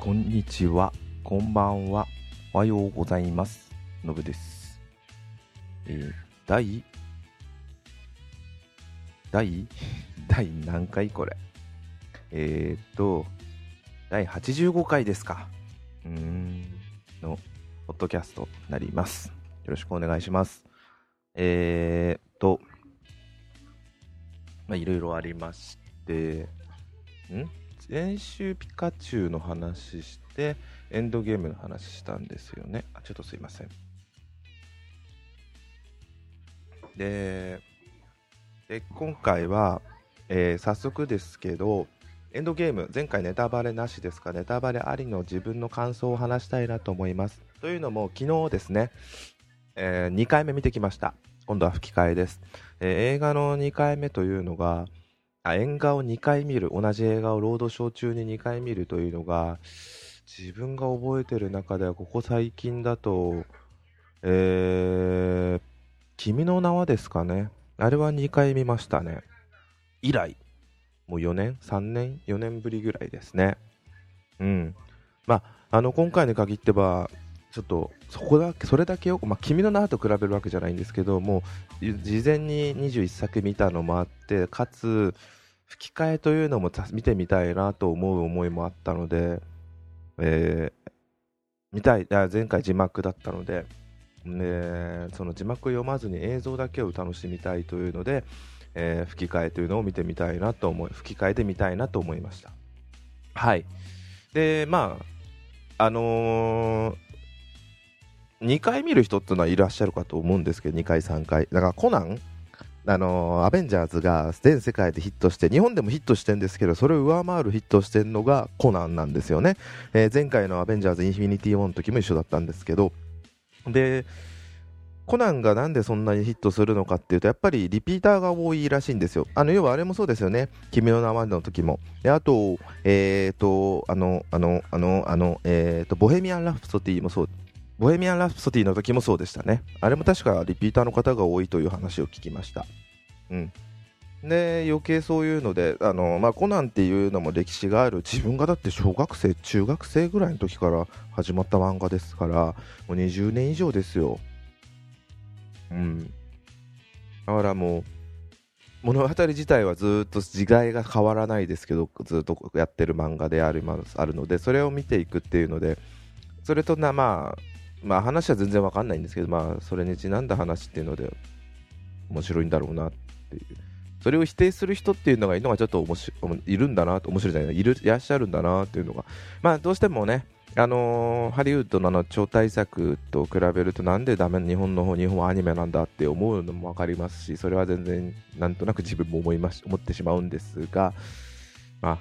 こんにちは、こんばんは、おはようございます。のぶです。えー、第、第、第何回これ？えー、っと、第85回ですか。うーん、の、ポッドキャストになります。よろしくお願いします。えー、っと、まあ、いろいろありまして、ん？先週ピカチュウの話してエンドゲームの話したんですよね。あちょっとすいません。でで今回は、えー早速ですけどエンドゲーム前回ネタバレなしですか？ネタバレありの自分の感想を話したいなと思います。というのも昨日ですね、え2回目見てきました。今度は吹き替えです、えー映画の2回目というのがあ映画を2回見る。同じ映画をロードショー中に2回見るというのが自分が覚えてる中ではここ最近だとえー、君の名はですかね。あれは2回見ましたね。以来。もう4年？3年？4年ぶりぐらいですね。うん。まああの今回に限ってはちょっとそこだけそれだけよ。く、まあ、君の名と比べるわけじゃないんですけども事前に21作見たのもあってかつ吹き替えというのも見てみたいなと思う思いもあったので、えー見たいあ前回字幕だったのででその字幕を読まずに映像だけを楽しみたいというので、えー吹き替えというのを見てみたいなと思い吹き替えてみたいなと思いました。はい。でまああのー2回見る人っていうのはいらっしゃるかと思うんですけど2回3回。だからコナンあのーアベンジャーズが全世界でヒットして日本でもヒットしてるんですけどそれを上回るヒットしてるのがコナンなんですよね、えー前回のアベンジャーズインフィニティ・ウォーの時も一緒だったんですけどでコナンがなんでそんなにヒットするのかっていうとやっぱりリピーターが多いらしいんですよ。あの要はあれもそうですよね。君の名はの時も。であとえっ、とあのあのあのあのえっ、とボヘミアン・ラプソディもそう。ボヘミアン・ラプソディの時もそうでしたね。あれも確かリピーターの方が多いという話を聞きました。うん。で余計そういうのであの、まあ、コナンっていうのも歴史がある自分がだって小学生中学生ぐらいの時から始まった漫画ですからもう20年以上ですよ。うん。だからもう物語自体はずっと時代が変わらないですけどずっとやってる漫画であるあるのでそれを見ていくっていうのでそれとなまあまあ話は全然わかんないんですけどまあそれにちなんだ話っていうので面白いんだろうなっていう。それを否定する人っていうのがいるのがちょっと面白いるんだな面白いじゃない？いるいらっしゃるんだなっていうのが。まあどうしてもねあのーハリウッドのの超大作と比べるとなんでダメ日本の方日本はアニメなんだって思うのも分かりますしそれは全然なんとなく自分も思いまし思ってしまうんですが。まあ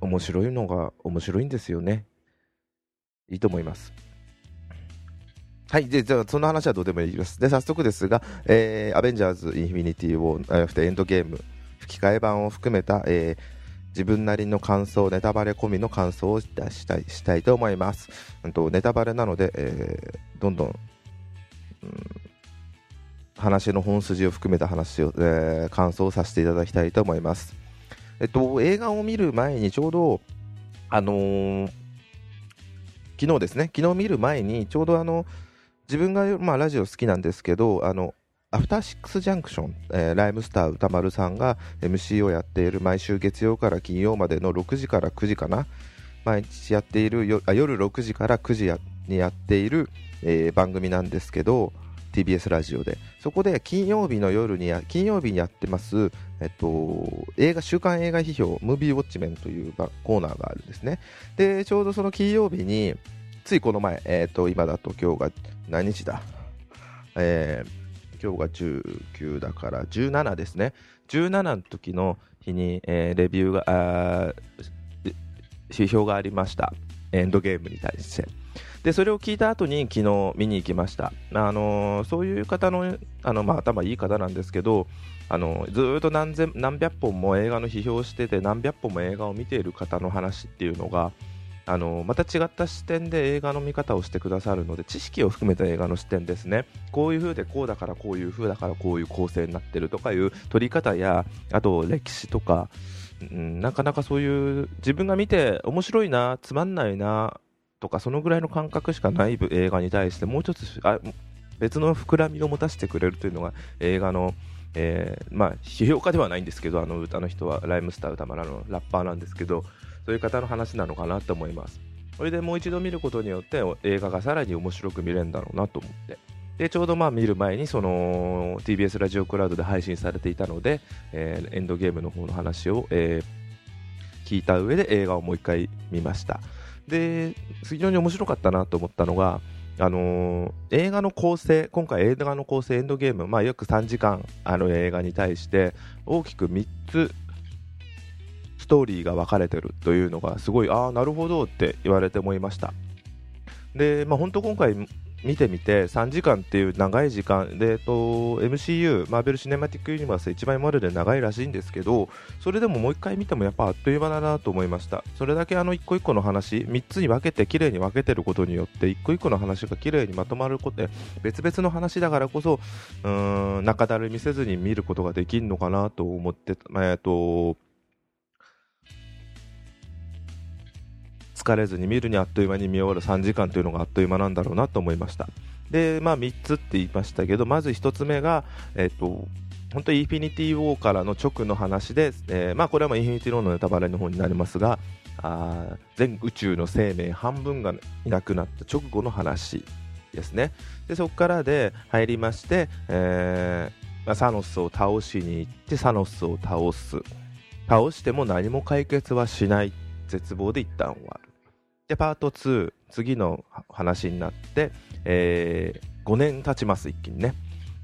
面白いのが面白いんですよね。いいと思いますはい。で、じゃあ、その話はどうでもいいです。で、早速ですが、えーアベンジャーズ・インフィニティ・ウォー、えーエンドゲーム、吹き替え版を含めた、えー自分なりの感想、ネタバレ込みの感想を出したいしたいと思います。うんとネタバレなので、えーどんどん、うん話の本筋を含めた話を、えー感想をさせていただきたいと思います。えっと、映画を見る前にちょうど、あのー昨日ですね、昨日見る前に、ちょうどあの、自分が、まあ、ラジオ好きなんですけど、あの、アフターシックスジャンクション、えーライムスター歌丸さんが MC をやっている毎週月曜から金曜までの6時から9時かな毎日やっている夜6時から9時にやっている、えー番組なんですけど TBS ラジオでそこで金曜日の夜に金曜日にやってます、えっと、映画週刊映画批評ムービーウォッチメンというコーナーがあるんですねでちょうどその金曜日についこの前、えっと今だと今日が何日だえー今日が19だから17ですね17の時の日に、えーレビューがあー批評がありましたエンドゲームに対してでそれを聞いた後に昨日見に行きました、あのそういう方のあの、まあ、頭いい方なんですけど、あのずっと何千何百本も映画の批評してて何百本も映画を見ている方の話っていうのがあのまた違った視点で映画の見方をしてくださるので知識を含めた映画の視点ですね。こういう風でこうだからこういう風だからこういう構成になってるとかいう撮り方やあと歴史とかうん、なかなかそういう自分が見て面白いなつまんないなとかそのぐらいの感覚しかない映画に対してもう一つあ別の膨らみを持たせてくれるというのが映画の、えー、まあ、批評家ではないんですけどあの歌の人はライムスター歌丸のラッパーなんですけどそういう方の話なのかなと思います。それでもう一度見ることによって映画がさらに面白く見れるんだろうなと思って。でちょうどまあ見る前にその TBS ラジオクラウドで配信されていたので、えー、エンドゲームの方の話を、えー、聞いた上で映画をもう一回見ました。で非常に面白かったなと思ったのがあのー、映画の構成、今回映画の構成エンドゲーム、まあ、約3時間あの映画に対して大きく3つストーリーが分かれてるというのがすごいああなるほどって言われて思いました。で、まあ、本当今回見てみて3時間っていう長い時間で、えっと、MCU マーベル・シネマティック・ユニバース一番今までで長いらしいんですけどそれでももう一回見てもやっぱあっという間だなと思いました。それだけあの一個一個の話3つに分けて綺麗に分けてることによって一個一個の話が綺麗にまとまることで別々の話だからこそうーん中だるみせずに見ることができるのかなと思って、えっと疲れずに見るにあっという間に見終わる3時間というのがあっという間なんだろうなと思いました。で、まあ、3つって言いましたけどまず1つ目が、えっ、と本当インフィニティ・ウォーからの直の話で、えー、まあ、これはまあインフィニティ・ウォーのネタバレの方になりますがあ全宇宙の生命半分がいなくなった直後の話ですね。でそこからで入りまして、えーまあ、サノスを倒しに行ってサノスを倒す。倒しても何も解決はしない。絶望で一旦終わる。でパート2次の話になって、えー、5年経ちます一気にね。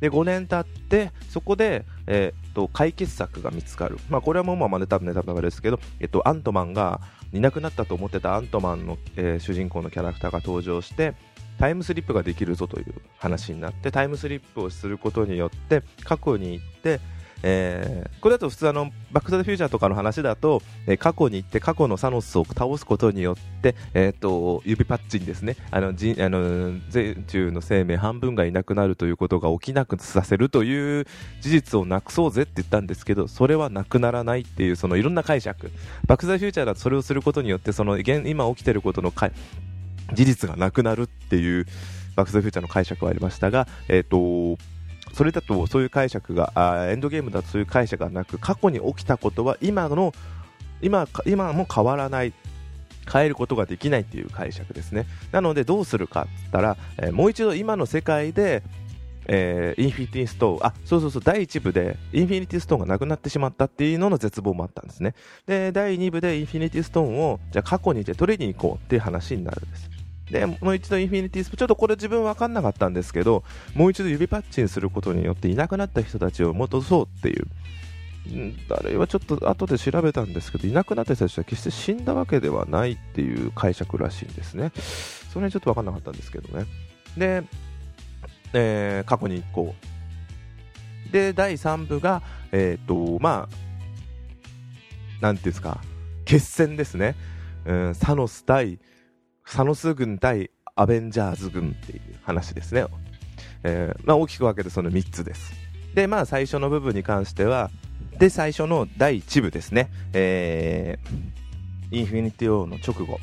で5年経ってそこで、えー、と解決策が見つかる、まあ、これはもうまあネタネタバですけど、えっと、アントマンがいなくなったと思ってたアントマンの、えー、主人公のキャラクターが登場してタイムスリップができるぞという話になってタイムスリップをすることによって過去に行ってえー、これだと普通あのバック・トゥ・ザ・フューチャーとかの話だと、えー、過去に行って過去のサノスを倒すことによって、えーと、指パッチンですねあのじあの全中の生命半分がいなくなるということが起きなくさせるという事実をなくそうぜって言ったんですけどそれはなくならないっていうそのいろんな解釈。バック・トゥ・ザ・フューチャーだとそれをすることによってその現今起きてることの事実がなくなるっていうバック・トゥ・ザ・フューチャーの解釈はありましたが、えっ、ー、とそれだとそういう解釈があエンドゲームだとそういう解釈がなく過去に起きたことは今の今今も変わらない変えることができないっていう解釈ですねなのでどうするかって言ったら、えー、もう一度今の世界でえー、インフィニティストーン、あ、そうそうそう、第1部でインフィニティストーンがなくなってしまったっていうのの絶望もあったんですね。で、第2部でインフィニティストーンを、じゃあ過去にて取りに行こうっていう話になるんです。で、もう一度インフィニティスプ、ちょっとこれ自分分かんなかったんですけど、もう一度指パッチンすることによっていなくなった人たちを戻そうっていう。あれはちょっと後で調べたんですけど、いなくなった人たちは決して死んだわけではないっていう解釈らしいんですね。それはちょっと分かんなかったんですけどね。で、えー、過去に行こう。で、第3部が、えっ、ー、と、まあ、なんていうんですか、決戦ですね。うん、サノス対サノス軍対アベンジャーズ軍っていう話ですね。えー、まあ、大きく分けてその3つです。で、まあ、最初の部分に関しては、で、最初の第1部ですね。えー、インフィニティ王の直後。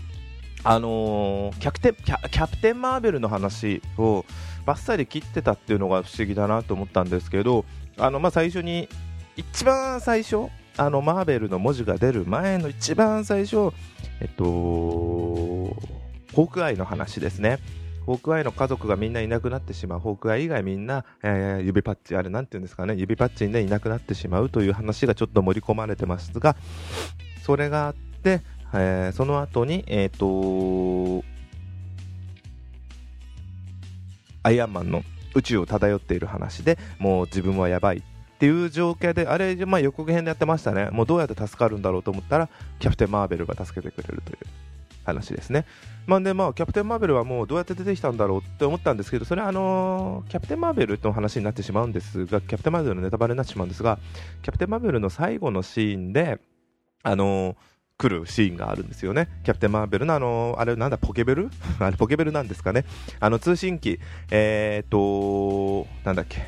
あのー、キャプテン、キャプテン・マーベルの話をバッサリ切ってたっていうのが不思議だなと思ったんですけど、あの、まあ、最初に、一番最初、あの、マーベルの文字が出る前の一番最初、えっと、ホークアイの話ですね。ホークアイの家族がみんないなくなってしまう。ホークアイ以外みんな、えー、指パッチ、あれなんて言うんですかね、指パッチンでいなくなってしまうという話がちょっと盛り込まれてますが、それがあって、えー、その後に、えっ、ー、とアイアンマンの宇宙を漂っている話でもう自分はやばいっていう状況で、あれ、まあ、予告編でやってましたね。もうどうやって助かるんだろうと思ったら、キャプテン・マーベルが助けてくれるという話ですね。まあでまあ、キャプテン・マーベルはもうどうやって出てきたんだろうって思ったんですけど、それはあのー、キャプテン・マーベルの話になってしまうんですが、キャプテン・マーベルのネタバレになってしまうんですが、キャプテン・マーベルの最後のシーンで、あのー来るシーンがあるんですよね。キャプテン・マーベルのあの、あれなんだ、ポケベル？あれポケベルなんですかね。あの通信機、え、っと、なんだっけ。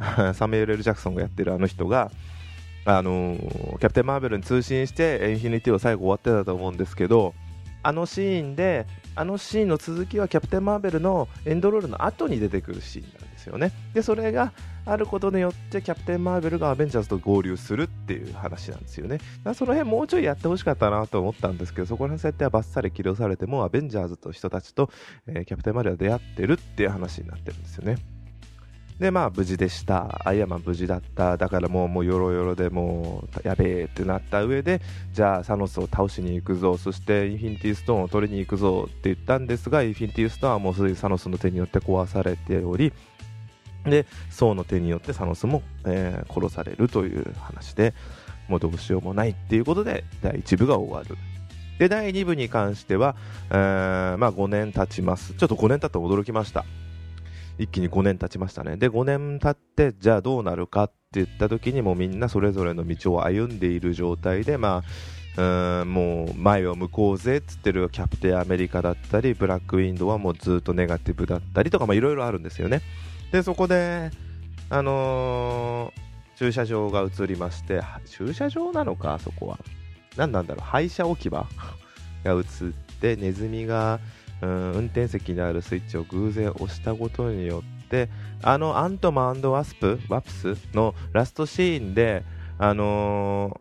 サミュエル・ジャクソンがやってるあの人が、あの、キャプテン・マーベルに通信してインフィニティを最後終わってたと思うんですけどあのシーンであのシーンの続きはキャプテン・マーベルのエンドロールの後に出てくるシーンなんですよね。でそれがあることによってキャプテン・マーベルがアベンジャーズと合流するっていう話なんですよね。だその辺もうちょいやってほしかったなと思ったんですけどそこら辺設定はバッサリ起動されてもアベンジャーズと人たちと、えー、キャプテン・マーベルは出会ってるっていう話になってるんですよね。でまあ無事でした。アイアンマン無事だった。だからもうもうヨロヨロでもうやべえってなった上でじゃあサノスを倒しに行くぞ。そしてインフィニティストーンを取りに行くぞって言ったんですがインフィニティストーンはもうすでにサノスの手によって壊されておりでソーの手によってサノスも、えー、殺されるという話でもうどうしようもないっていうことで第1部が終わる。で第2部に関しては、えー、まあ、5年経ちます。ちょっと5年経って驚きました。一気に5年経ちましたね。で5年経ってじゃあどうなるかって言った時にもみんなそれぞれの道を歩んでいる状態でまあうんもう前を向こうぜっつってるキャプテンアメリカだったりブラックウィンドウはもうずっとネガティブだったりとかいろいろあるんですよね。でそこであのー、駐車場が映りまして駐車場なのかそこは。何なんだろう。廃車置き場？が映ってネズミがうん運転席にあるスイッチを偶然押したことによってあのアントマンワスプワプスのラストシーンであの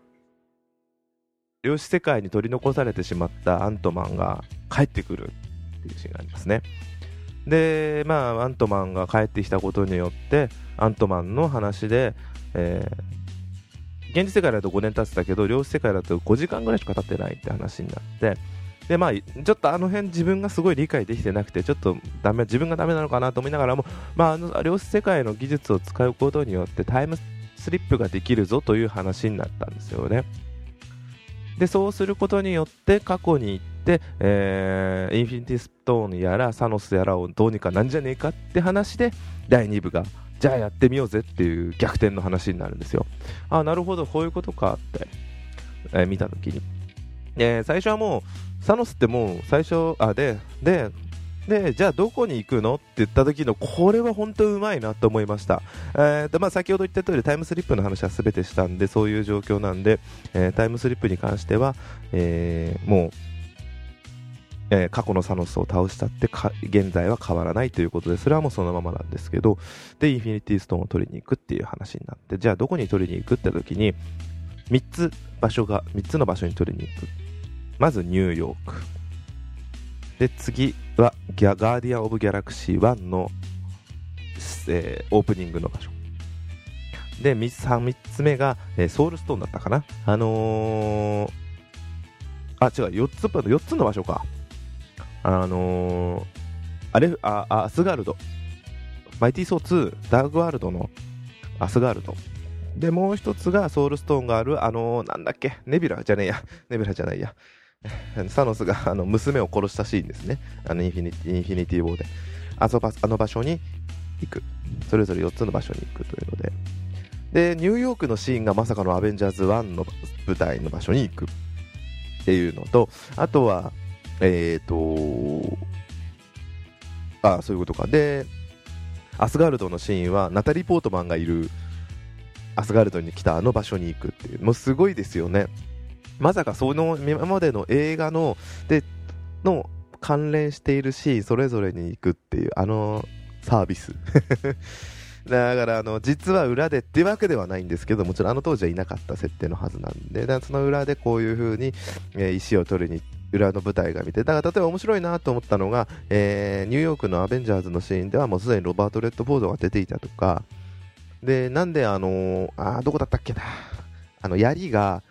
ー、量子世界に取り残されてしまったアントマンが帰ってくるっていうシーンがありますね。でまあアントマンが帰ってきたことによってアントマンの話で、えー、現実世界だと5年経ってたけど量子世界だと5時間ぐらいしか経ってないって話になってでまあ、ちょっとあの辺自分がすごい理解できてなくてちょっとダメ自分がダメなのかなと思いながらも、まあ、あの量子世界の技術を使うことによってタイムスリップができるぞという話になったんですよね。でそうすることによって過去に行って、えー、インフィニティストーンやらサノスやらをどうにかなんじゃねえかって話で第2部がじゃあやってみようぜっていう逆転の話になるんですよ。ああなるほどこういうことかって、えー、見た時に。え最初はもうサノスってもう最初あでででじゃあどこに行くのって言った時のこれは本当うまいなと思いました、えーとまあ、先ほど言った通りタイムスリップの話は全てしたんでそういう状況なんで、えー、タイムスリップに関しては、えー、もう、えー、過去のサノスを倒したって現在は変わらないということでそれはもうそのままなんですけどでインフィニティストーンを取りに行くっていう話になってじゃあどこに取りに行くって時に3つ場所が3つの場所に取りに行く。まずニューヨーク。で、次はギャガーディアン・オブ・ギャラクシー1の、えー、オープニングの場所。で、3, 3つ目が、えー、ソウルストーンだったかな。あのー、あ、違う、4つ、4つの場所か。あのー、あれ、あ、アスガルド。マイティーソー2、ダークワールドのアスガルド。で、もう一つがソウルストーンがある、あのー、なんだっけ、ネビュラじゃねえや。ネビュラじゃないや。サノスがあの娘を殺したシーンですね。あのインフィニティインフィニティウォーで。ああの場所に行く。それぞれ4つの場所に行くというので。で、ニューヨークのシーンがまさかのアベンジャーズ1の舞台の場所に行くっていうのと、あとは、えっ、ー、と、ああ、そういうことか。で、アスガルドのシーンはナタリー・ポートマンがいるアスガルドに来たあの場所に行くっていう、もうすごいですよね。まさかその今までの映画のでの関連しているシーンそれぞれに行くっていうあのサービス。だからあの実は裏でっていうわけではないんですけどもちろんあの当時はいなかった設定のはずなんでその裏でこういう風に、え、石を取りに裏の舞台が見てだから例えば面白いなと思ったのが、えー、ニューヨークのアベンジャーズのシーンではもうすでにロバート・レッドフォードが出ていたとか。でなんであのー、あどこだったっけな。あの槍が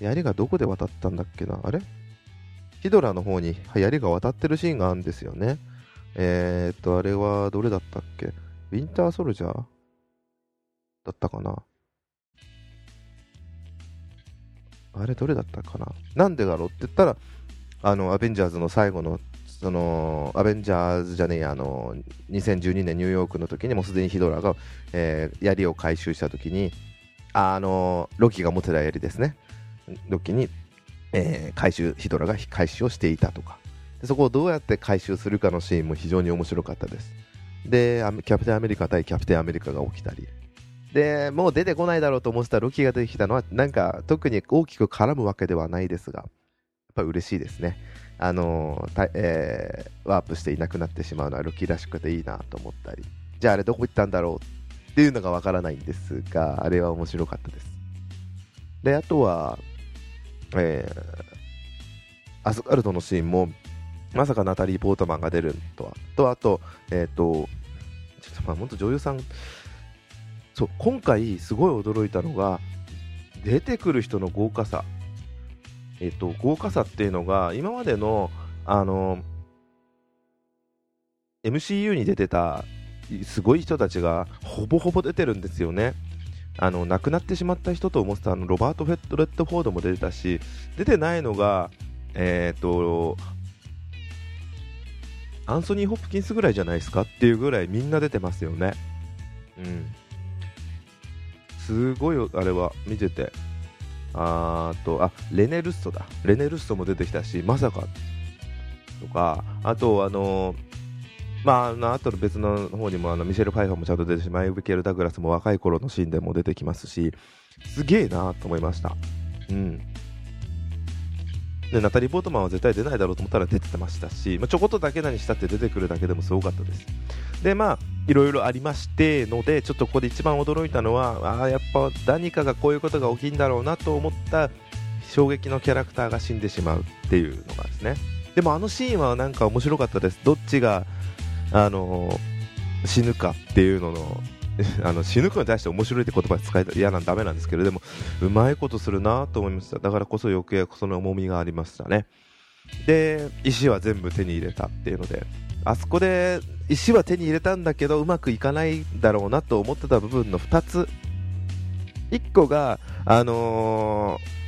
槍がどこで渡ったんだっけな？あれ？ヒドラの方に槍が渡ってるシーンがあるんですよね。えー、っと、あれはどれだったっけ？ウィンターソルジャーだったかな？あれどれだったかな？なんでだろうって言ったら、あの、アベンジャーズの最後の、その、アベンジャーズじゃねえあの、2012年ニューヨークの時にもうすでにヒドラが、えー、槍を回収した時に、あの、ロキが持ってた槍ですね。時に、えー、回収ヒドラが回収をしていたとかでそこをどうやって回収するかのシーンも非常に面白かったですでキャプテンアメリカ対キャプテンアメリカが起きたりで、もう出てこないだろうと思ってたロキが出てきたのは、なんか特に大きく絡むわけではないですが、やっぱ嬉しいですね。あのーえー、ワープしていなくなってしまうのはロキらしくていいなと思ったり、じゃああれどこ行ったんだろうっていうのがわからないんですが、あれは面白かったです。で、あとは、えー、アスガルドのシーンも、まさかナタリー・ポートマンが出るとは。と、あと、え、ー、と、ちょっとまあ、本当女優さん、そう、今回すごい驚いたのが、出てくる人の豪華さ。えっ、ー、と、豪華さっていうのが、今までの、あの、MCU に出てたすごい人たちがほぼほぼ出てるんですよね。あの亡くなってしまった人と思ってたあのロバート・フェット・レッドフォードも出てたし出てないのが、え、ー、とアンソニー・ホップキンスぐらいじゃないですかっていうぐらいみんな出てますよね。うん。すごいあれは見てて。あと、あ、レネ・ルッソだ。レネ・ルッソも出てきたし、まさかとか、あと、あのーまあ、あの後の別の方にもあのミシェル・ファイファーもちゃんと出てるしマイケル・ダグラスも若い頃のシーンでも出てきますし、すげえなと思いました。うん。で、ナタリー・ポートマンは絶対出ないだろうと思ったら出てましたし、まあ、ちょこっとだけ何したって出てくるだけでもすごかったです。で、まあ、いろいろありましてので、ちょっとここで一番驚いたのは、ああ、やっぱ何かがこういうことが起きんだろうなと思った衝撃のキャラクターが死んでしまうっていうのがですね。でもあのシーンはなんか面白かったです。どっちがあの死ぬかっていうのの あの死ぬかに対して面白いって言葉使えた嫌なんダメなんですけどでもうまいことするなと思いました。だからこそ余計その重みがありましたね。で石は全部手に入れたっていうのであそこで石は手に入れたんだけどうまくいかないだろうなと思ってた部分の2つ。1個があのー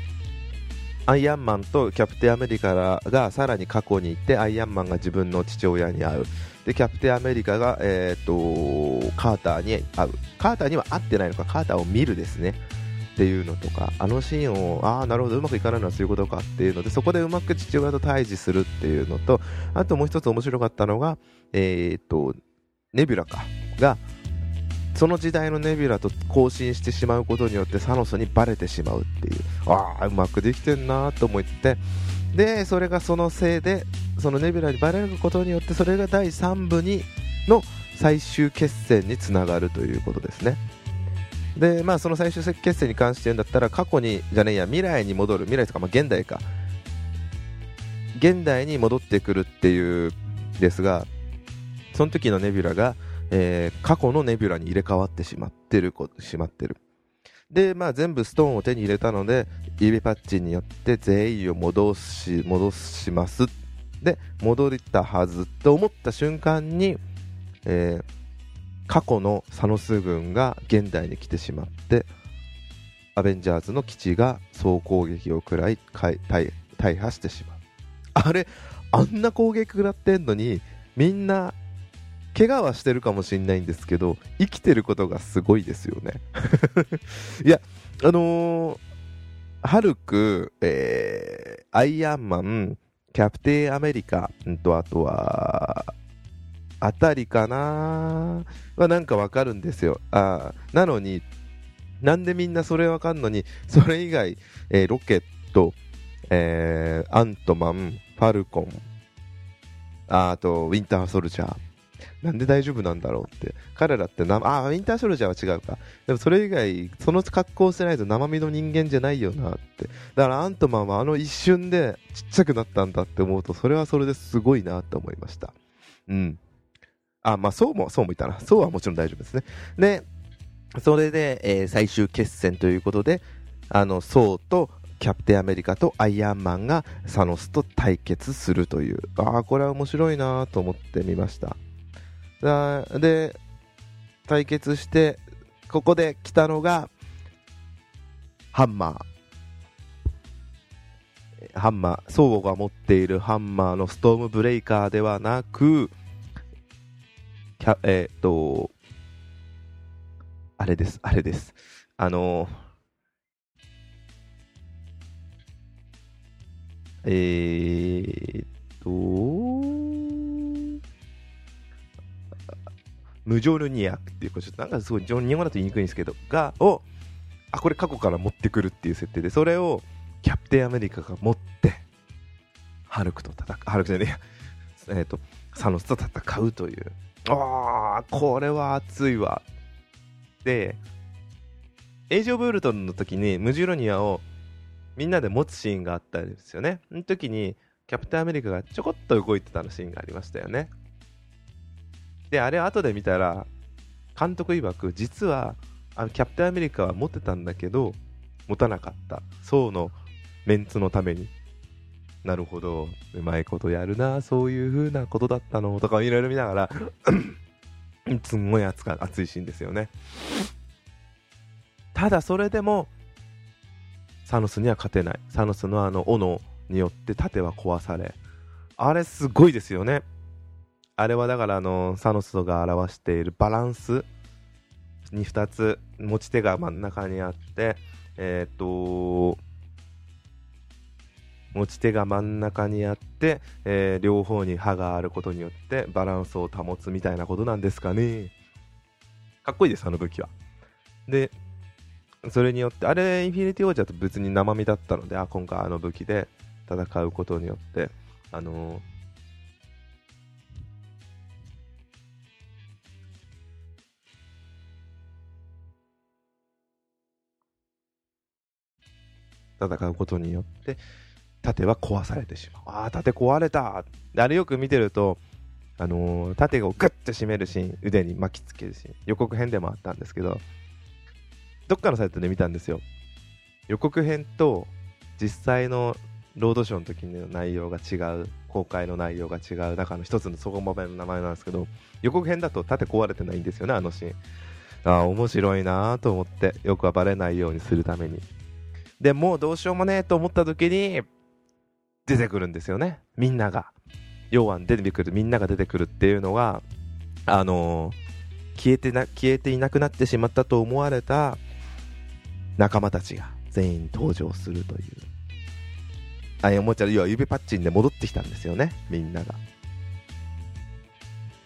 アイアンマンとキャプテンアメリカがさらに過去に行ってアイアンマンが自分の父親に会う。でキャプテンアメリカが、えーと、カーターに会う。カーターには会ってないのか。カーターを見るですね。っていうのとか。あのシーンをああなるほど。うまくいかないのはそういうことかっていうのでそこでうまく父親と対峙するっていうのとあともう一つ面白かったのが、えーと、ネビュラかがその時代のネビュラと交信してしまうことによってサノスにバレてしまうっていう。ああうまくできてんなと思って。でそれがそのせいでそのネビュラにバレることによってそれが第3部にの最終決戦につながるということですね。でまあその最終決戦に関して言うんだったら過去にじゃねえや未来に戻る。未来とか、まあ、現代か。現代に戻ってくるっていうですがその時のネビュラが、えー、過去のネビュラに入れ替わってしまってるしまってる。で、まあ、全部ストーンを手に入れたので指パッチンによって全員を戻し戻します。で戻ったはずと思った瞬間に、えー、過去のサノス軍が現代に来てしまってアベンジャーズの基地が総攻撃を食らい大破してしまう。あれあんな攻撃食らってんのにみんな怪我はしてるかもしれないんですけど生きてることがすごいですよね いやあのー、ハルク、えー、アイアンマンキャプテンアメリカ、んと、あとは、あたりかな？はなんかわかるんですよ。あなのに、なんでみんなそれわかんのに、それ以外、えー、ロケット、えー、アントマン、ファルコン、あと、ウィンターソルジャー。なんで大丈夫なんだろうって。彼らってな、あ、ウィンターソルジャーは違うか。でもそれ以外、その格好をしてないと生身の人間じゃないよなって。だからアントマンはあの一瞬でちっちゃくなったんだって思うと、それはそれですごいなって思いました。うん。あ、まあそうも、そうも言ったな。そうはもちろん大丈夫ですね。で、それで、えー、最終決戦ということで、あの、ソウとキャプテンアメリカとアイアンマンがサノスと対決するという。ああ、これは面白いなと思ってみました。で、対決して、ここで来たのが、ハンマー。ハンマー、相互が持っているハンマーのストームブレイカーではなく、えっ、と、あれです、あれです。あのえー、っと、ムジョルニアっていう、これちょっとなんかすごい日本語だと言いにくいんですけど、が、を、あ、これ過去から持ってくるっていう設定で、それをキャプテンアメリカが持って、ハルクと戦う、ハルクじゃねえ、えっ、と、サノスと戦うという。ああ、これは熱いわ。で、エイジ・オブ・ウルトンの時にムジュロニアをみんなで持つシーンがあったんですよね。その時にキャプテンアメリカがちょこっと動いてたのシーンがありましたよね。で、あれ後で見たら、監督曰く、実はあキャプテンアメリカは持ってたんだけど、持たなかった。層のメンツのために。なるほど。うまいことやるな。そういう風なことだったの。とかいろいろ見ながら すんごい熱か熱いシーンですよね。ただそれでも、サノスには勝てない。サノスのあの斧によって盾は壊され。あれすごいですよね。あれはだからあの、サノスが表しているバランスに2つ持ち手が真ん中にあって、えっ、と持ち手が真ん中にあって、えー、両方に刃があることによってバランスを保つみたいなことなんですかね。かっこいいです、あの武器は。で、それによって、あれ、インフィニティ王者と別に生身だったので、あ、今回あの武器で戦うことによって、あのー戦うことによって盾は壊されてしまう。ああ盾壊れた。あれよく見てるとあのー、盾をグッと締めるシーン腕に巻きつけるシーン。予告編でもあったんですけどどっかのサイトで見たんですよ。予告編と実際のロードショーの時の内容が違う公開の内容が違う中の一つのそこ場面の名前なんですけど予告編だと盾壊れてないんですよねあのシーン。ああ面白いなと思ってよくはバレないようにするために。でもうどうしようもねえと思った時に出てくるんですよね。みんなが。要は出てくるみんなが出てくるっていうのがあのー、消えてな消えていなくなってしまったと思われた仲間たちが全員登場するという。あおもちゃ要は指パッチンで戻ってきたんですよね。みんなが。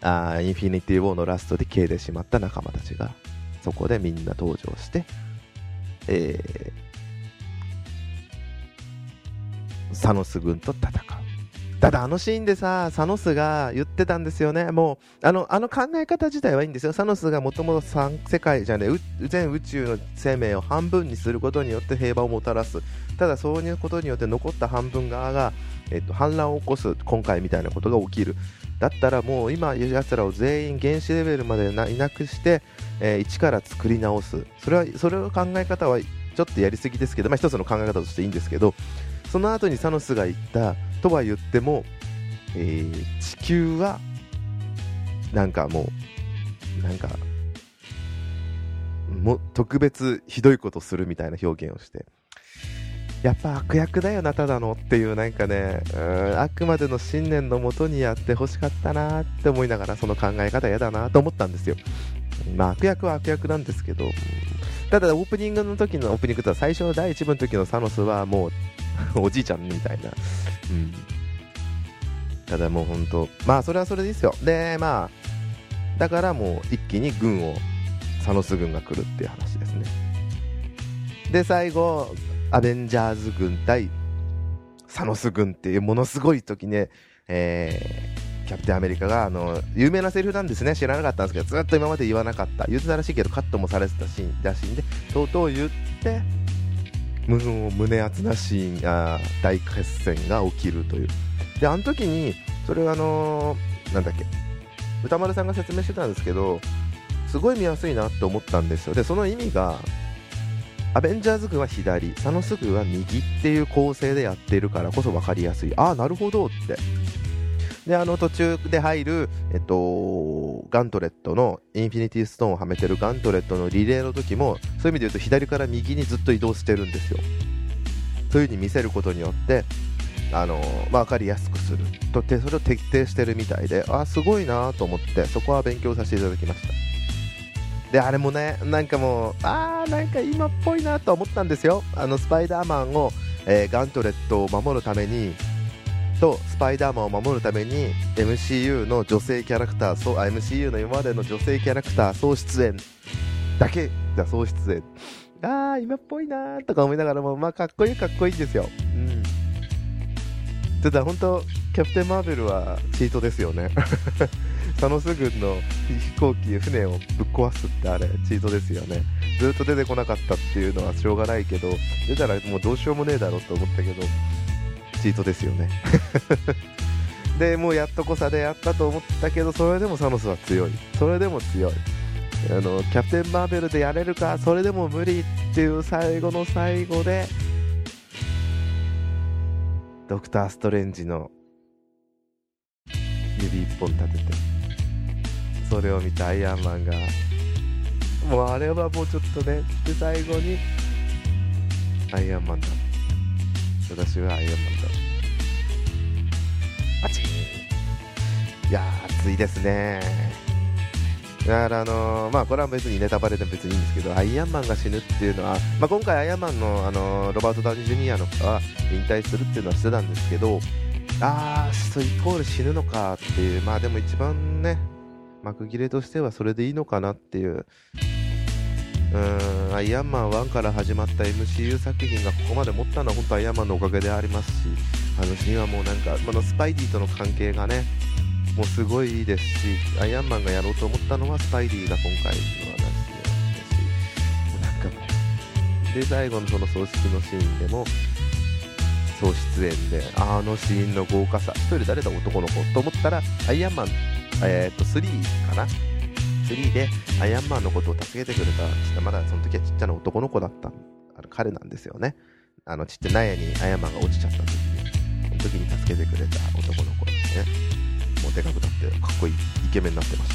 あインフィニティ・ウォーのラストで消えてしまった仲間たちがそこでみんな登場して、えー、サノス軍と戦う。ただあのシーンでさ、サノスが言ってたんですよね。もう、あの、あの考え方自体はいいんですよ。サノスがもともと世界じゃね、全宇宙の生命を半分にすることによって平和をもたらす。ただそういうことによって残った半分側が、えっと、反乱を起こす、今回みたいなことが起きる。だったらもう今、奴らを全員原子レベルまでいなくして、えー、一から作り直す。それは、それの考え方はちょっとやりすぎですけど、まあ一つの考え方としていいんですけど、その後にサノスが言ったとは言っても、えー、地球はなんかもうなんかも特別ひどいことするみたいな表現をしてやっぱ悪役だよなただのっていうなんかねんあくまでの信念のもとにやってほしかったなって思いながらその考え方嫌だなと思ったんですよ。まあ悪役は悪役なんですけどただオープニングの時のオープニングとは最初の第1部の時のサノスはもう おじいちゃんみたいな。うん。ただもう本当、まあそれはそれですよ。で、まあ、だからもう一気に軍を、サノス軍が来るっていう話ですね。で、最後、アベンジャーズ軍対サノス軍っていうものすごい時ね、えー、キャプテンアメリカが、あの、有名なセリフなんですね。知らなかったんですけど、ずっと今まで言わなかった。言ってたらしいけど、カットもされてたシーンらしいんで、とうとう言って、胸熱なシーンが大決戦が起きるという。であの時にそれはあのー、なんだっけ。歌丸さんが説明してたんですけどすごい見やすいなって思ったんですよ。でその意味がアベンジャーズ軍は左サノス軍は右っていう構成でやってるからこそ分かりやすい。ああなるほどって。で、あの途中で入る、えっと、ガントレットの、インフィニティストーンをはめてるガントレットのリレーの時も、そういう意味で言うと左から右にずっと移動してるんですよ。そういう風に見せることによって、あのまあ、分かりやすくする。とってそれを徹底してるみたいであすごいなと思ってそこは勉強させていただきました。であれもねなんかもうあーなんか今っぽいなと思ったんですよ。あのスパイダーマンを、えー、ガントレットを守るためにとスパイダーマンを守るために MCU の女性キャラクターそう MCU の今までの女性キャラクター総出演。だけだ総出演。ああ今っぽいなーとか思いながらもまあかっこいいかっこいいんですよ。うん。ただ本当キャプテン・マーベルはチートですよね。サノス軍の飛行機船をぶっ壊すってあれチートですよね。ずっと出てこなかったっていうのはしょうがないけど出たらもうどうしようもねえだろうと思ったけど。チートですよね。でもうやっとこさでやったと思ったけどそれでもサノスは強い。それでも強い。あのキャプテン・マーベルでやれるかそれでも無理っていう最後の最後でドクター・ストレンジの指一本立ててそれを見たアイアンマンがもうあれはもうちょっとねで最後にアイアンマンだ私はアイアンマンだパチンいやー熱いですね。だからあのー、まあこれは別にネタバレで別にいいんですけどアイアンマンが死ぬっていうのは、まあ、今回アイアンマンの、あのー、ロバート・ダウニー・ジュニアのは引退するっていうのはしてたんですけどあーそイコール死ぬのかっていうまあでも一番ね幕切れとしてはそれでいいのかなっていううんアイアンマン1から始まった MCU 作品がここまで持ったのは本当アイアンマンのおかげでありますしあのシーンはもうなんか、まあのスパイディとの関係がねもうすごいいいですしアイアンマンがやろうと思ったのはスパイディが今回の話だしもうなんかもうで最後のその葬式のシーンでも総出演であのシーンの豪華さ1人誰だ男の子と思ったらアイアンマン、えー、っと3かな3でアイアンマンのことを助けてくれたちっまだその時はちっちゃな男の子だったあの彼なんですよね。あのちっちゃな納屋にアイアンマンが落ちちゃった時にその時に助けてくれた男の子ですね。もうでかくなってかっこいいイケメンになってまし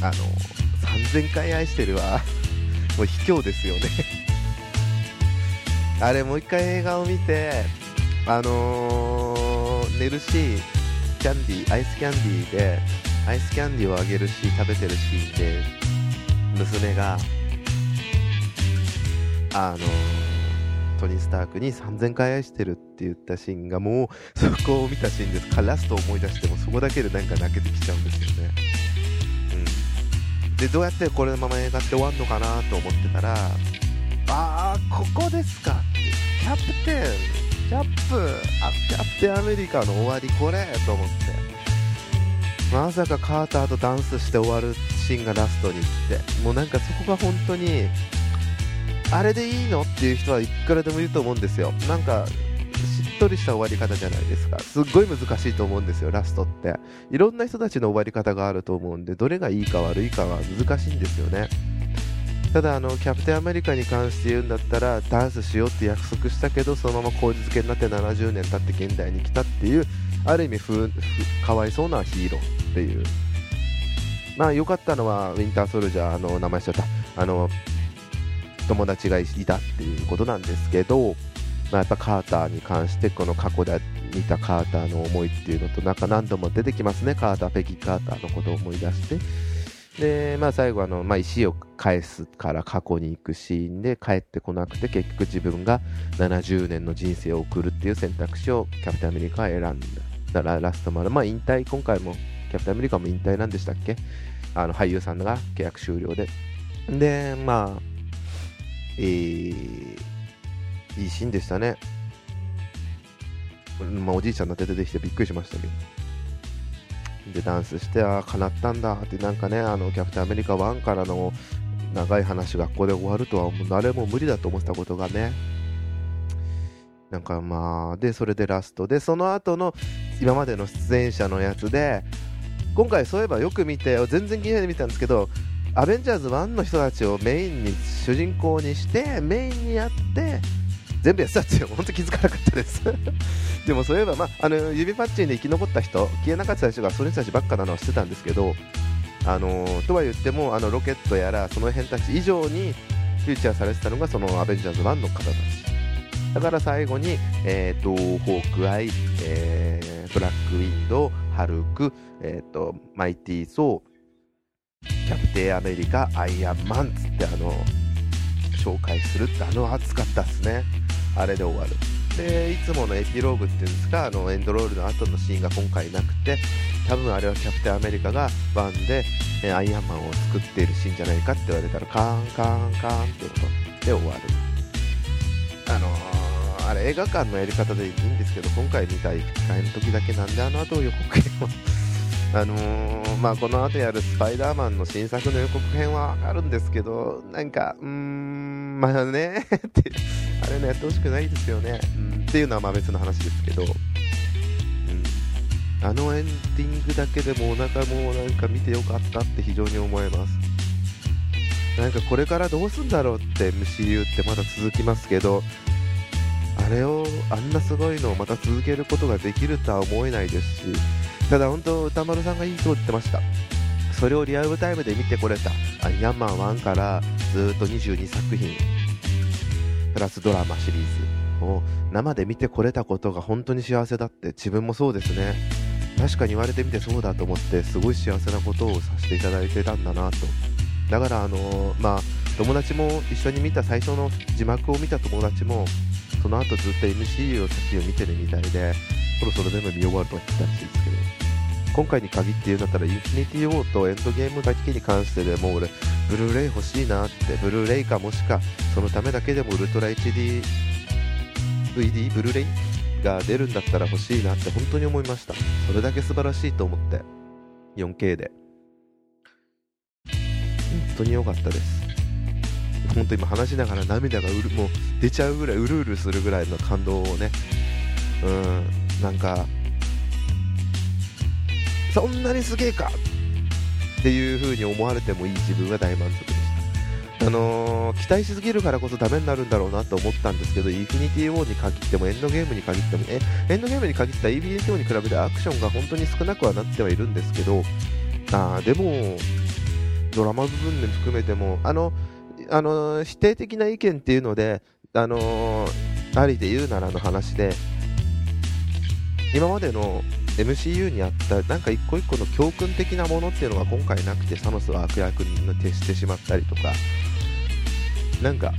た。あの3000回愛してるは もう卑怯ですよね。あれもう一回映画を見てあのー、寝るしキャンディーアイスキャンディーでアイスキャンディーをあげるし食べてるシーンで娘があの、トニー・スタークに3000回愛してるって言ったシーンがもうそこを見たシーンです。からラスト思い出してもそこだけでなんか泣けてきちゃうんですよね、うん、でどうやってこれのまま映画って終わるのかなと思ってたらああここですかって。キャプテンキャップあキャプテンアメリカの終わりこれと思って。まさかカーターとダンスして終わるシーンがラストにって。もうなんかそこが本当にあれでいいのっていう人はいくらでもいると思うんですよ。なんかしっとりした終わり方じゃないですか。すっごい難しいと思うんですよラストって。いろんな人たちの終わり方があると思うんでどれがいいか悪いかは難しいんですよね。ただあのキャプテンアメリカに関して言うんだったらダンスしようって約束したけどそのまま口実けになって70年経って現代に来たっていうある意味ふかわいそうなヒーローっていう。まあ良かったのはウィンターソルジャーの名前しちゃった。あの友達がいたっていうことなんですけど、まあ、やっぱカーターに関してこの過去で見たカーターの思いっていうのとなんか何度も出てきますね。カーターペギ・カーターのことを思い出して。で、まあ、最後あの、まあ、石を返すから過去に行くシーンで帰ってこなくて結局自分が70年の人生を送るっていう選択肢をキャプテンアメリカは選んだ。らラストまで、まあ、引退。今回もキャプテンアメリカも引退なんでしたっけ？あの俳優さんが契約終了で。でまあえー、いいシーンでしたね、まあ、おじいちゃんの手で出てきてびっくりしましたけど。でダンスしてああ叶ったんだってなんかねあのキャプテンアメリカ1からの長い話がここで終わるとは誰も無理だと思ってたことがね。なんかまあでそれでラストでその後の今までの出演者のやつで今回そういえばよく見て全然気にないで見たんですけどアベンジャーズ1の人たちをメインに主人公にしてメインにやって全部やってたって本当気づかなかったです。でもそういえば、まあ、あの指パッチンで生き残った人消えなかった人がその人たちばっかなのは知ってたんですけどあのとは言ってもあのロケットやらその辺たち以上にフューチャーされてたのがそのアベンジャーズ1の方たち。だから最後に、えーと、ホークアイ、えー、ブラックウィンドウハルク、えーと、マイティー・ソーキャプテンアメリカアイアンマンつってあの紹介するってあの熱かったっすねあれで終わる。でいつものエピローグっていうんですかあのエンドロールの後のシーンが今回なくて多分あれはキャプテンアメリカがワンで、えアイアンマンを作っているシーンじゃないかって言われたらカーンカーンカーンってことで終わる。あのー、あれ映画館のやり方でいいんですけど今回見たい吹き替えの時だけなんであの後予告編をあのー、まあ、この後やるスパイダーマンの新作の予告編はあるんですけど、なんか、うーん、まあねってあれね、やってほしくないですよね、うん、っていうのはまあ別の話ですけど、うん、あのエンディングだけでもお腹もなんか見てよかったって非常に思えます。なんかこれからどうすんだろうって MCU ってまだ続きますけど、あれをあんなすごいのをまた続けることができるとは思えないですしただ本当歌丸さんがいいと言ってました。それをリアルタイムで見てこれた。アイアンマン1からずっと22作品。プラスドラマシリーズ。を生で見てこれたことが本当に幸せだって。自分もそうですね。確かに言われてみてそうだと思ってすごい幸せなことをさせていただいてたんだなと。だからあのー、まあ友達も一緒に見た最初の字幕を見た友達もその後ずっと MCU を先を見てるみたいでそろそろ全部見終わるとは言ったらしいですけど今回に限って言うんだったらインフィニティ・ウォーとエンドゲームだけに関してでもう俺ブルーレイ欲しいなってブルーレイかもしかそのためだけでもウルトラ HD VD ブルーレイが出るんだったら欲しいなって本当に思いました。それだけ素晴らしいと思って 4K で。本当に良かったです。本当今話しながら涙がうるもう出ちゃうぐらいうるうるするぐらいの感動をね。うんなんかそんなにすげえかっていう風に思われてもいい自分は大満足でした。あのー、期待しすぎるからこそダメになるんだろうなと思ったんですけどインフィニティ・ウォーに限ってもエンドゲームに限ってもえエンドゲームに限ったインフィニティ・ウォーに比べてアクションが本当に少なくはなってはいるんですけどあでもドラマ部分で含めてもあのあの否定的な意見っていうのであの、ありで言うならの話で今までの MCU にあったなんか一個一個の教訓的なものっていうのが今回なくてサノスは悪役に徹してしまったりとかなんか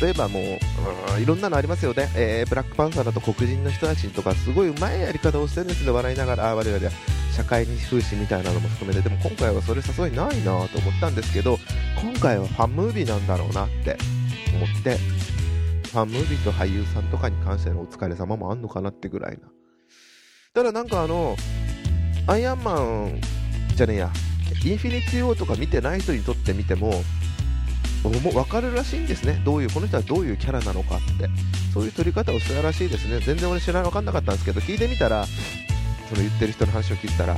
例えばもういろんなのありますよね、えー、ブラックパンサーだと黒人の人たちとかすごいうまいやり方をしてるんですけ笑いながらあ我々は。社会に風刺みたいなのも含めて。でも今回はそれさすがにないなと思ったんですけど今回はファンムービーなんだろうなって。思って。ファンムービーと俳優さんとかに関してのお疲れ様もあんのかなってぐらいな。ただなんかあの、アイアンマンじゃねえや、インフィニティ・ウォーとか見てない人にとってみて、も分かるらしいんですね、どういうこの人はどういうキャラなのかって、そういう撮り方をしてたらしいですね、全然俺知らない、分かんなかったんですけど、聞いてみたら、その言ってる人の話を聞いたら、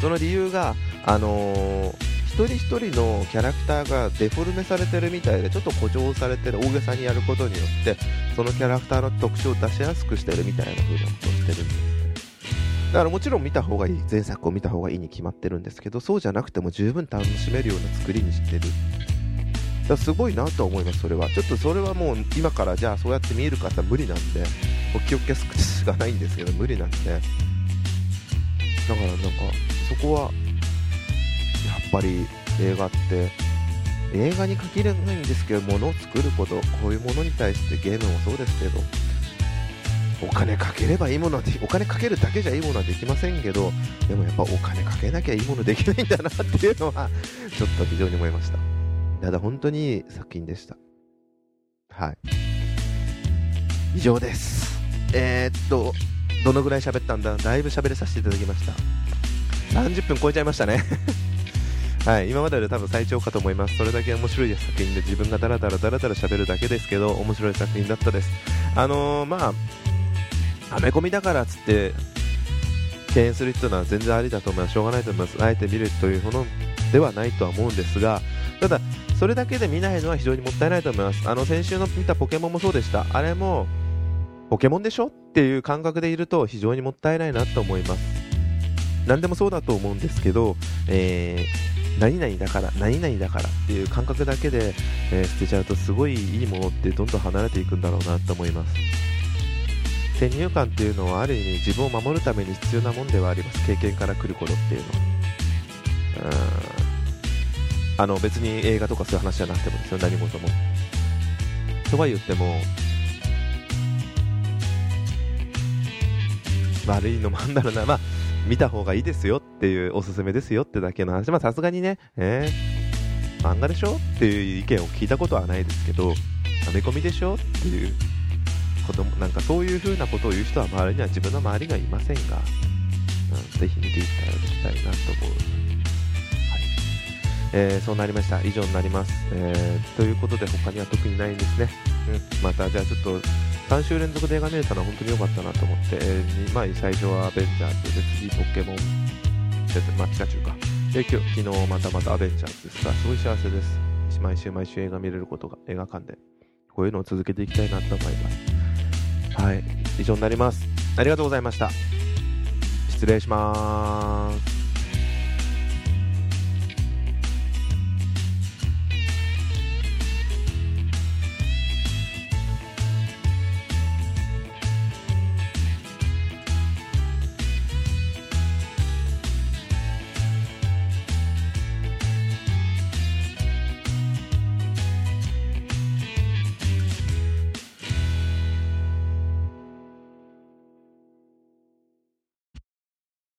その理由が、あのー一人一人のキャラクターがデフォルメされてるみたいでちょっと誇張されてる大げさにやることによってそのキャラクターの特徴を出しやすくしてるみたいな風なことをしてるんですだからもちろん見た方がいい。前作を見た方がいいに決まってるんですけどそうじゃなくても十分楽しめるような作りにしてる。だすごいなと思いますそれは。ちょっとそれはもう今からじゃあそうやって見える方無理なんでお気をつけしかないんですけど無理なんで。だからなんかそこはやっぱり映画って映画に限らないんですけどものを作ることこういうものに対してゲームもそうですけどお金かければいいものはお金かけるだけじゃいいものはできませんけどでもやっぱお金かけなきゃいいものできないんだなっていうのはちょっと非常に思いました。ただ本当にいい作品でしたはい以上ですえー、っとどのぐらい喋ったんだ？だいぶ喋れさせていただきました30分超えちゃいましたね はい、今までで多分最長かと思います。それだけ面白い作品で自分がダラダラダラダラ喋るだけですけど、面白い作品だったです。あのー、まあ、アメコミだからっつって、敬遠する人は全然ありだと思います。しょうがないと思います。あえて見るというものではないとは思うんですが、ただ、それだけで見ないのは非常にもったいないと思います。あの、先週の見たポケモンもそうでした。あれも、ポケモンでしょっていう感覚でいると非常にもったいないなと思います。何でもそうだと思うんですけど、えー何々だから、何々だからっていう感覚だけで、えー、捨てちゃうとすごいいいものってどんどん離れていくんだろうなと思います。先入観っていうのはある意味自分を守るために必要なもんではあります。経験から来ることっていうのは。うんあの別に映画とかそういう話じゃなくてもですよ、何事も。とは言っても、悪いのもあんだろうな、まあ、見た方がいいですよっていう、おすすめですよってだけの話、まさすがにね、えー、漫画でしょっていう意見を聞いたことはないですけど、アメコミでしょっていうことも、なんかそういう風なことを言う人は周りには自分の周りがいませんが、うん、ぜひ見ていただきたいなと思う。えー、そうなりました。以上になります。えー、ということで他には特にないんですね。うん、またじゃあちょっと3週連続で映画見れたのは本当に良かったなと思って、えー、まあ、最初はアベンジャーズで次ポケモン、まあ、ピカチュウか。で、今日、昨日またまたアベンジャーズですが、すごい幸せです。毎週毎週映画見れることが映画館で、こういうのを続けていきたいなと思います。はい、以上になります。ありがとうございました。失礼します。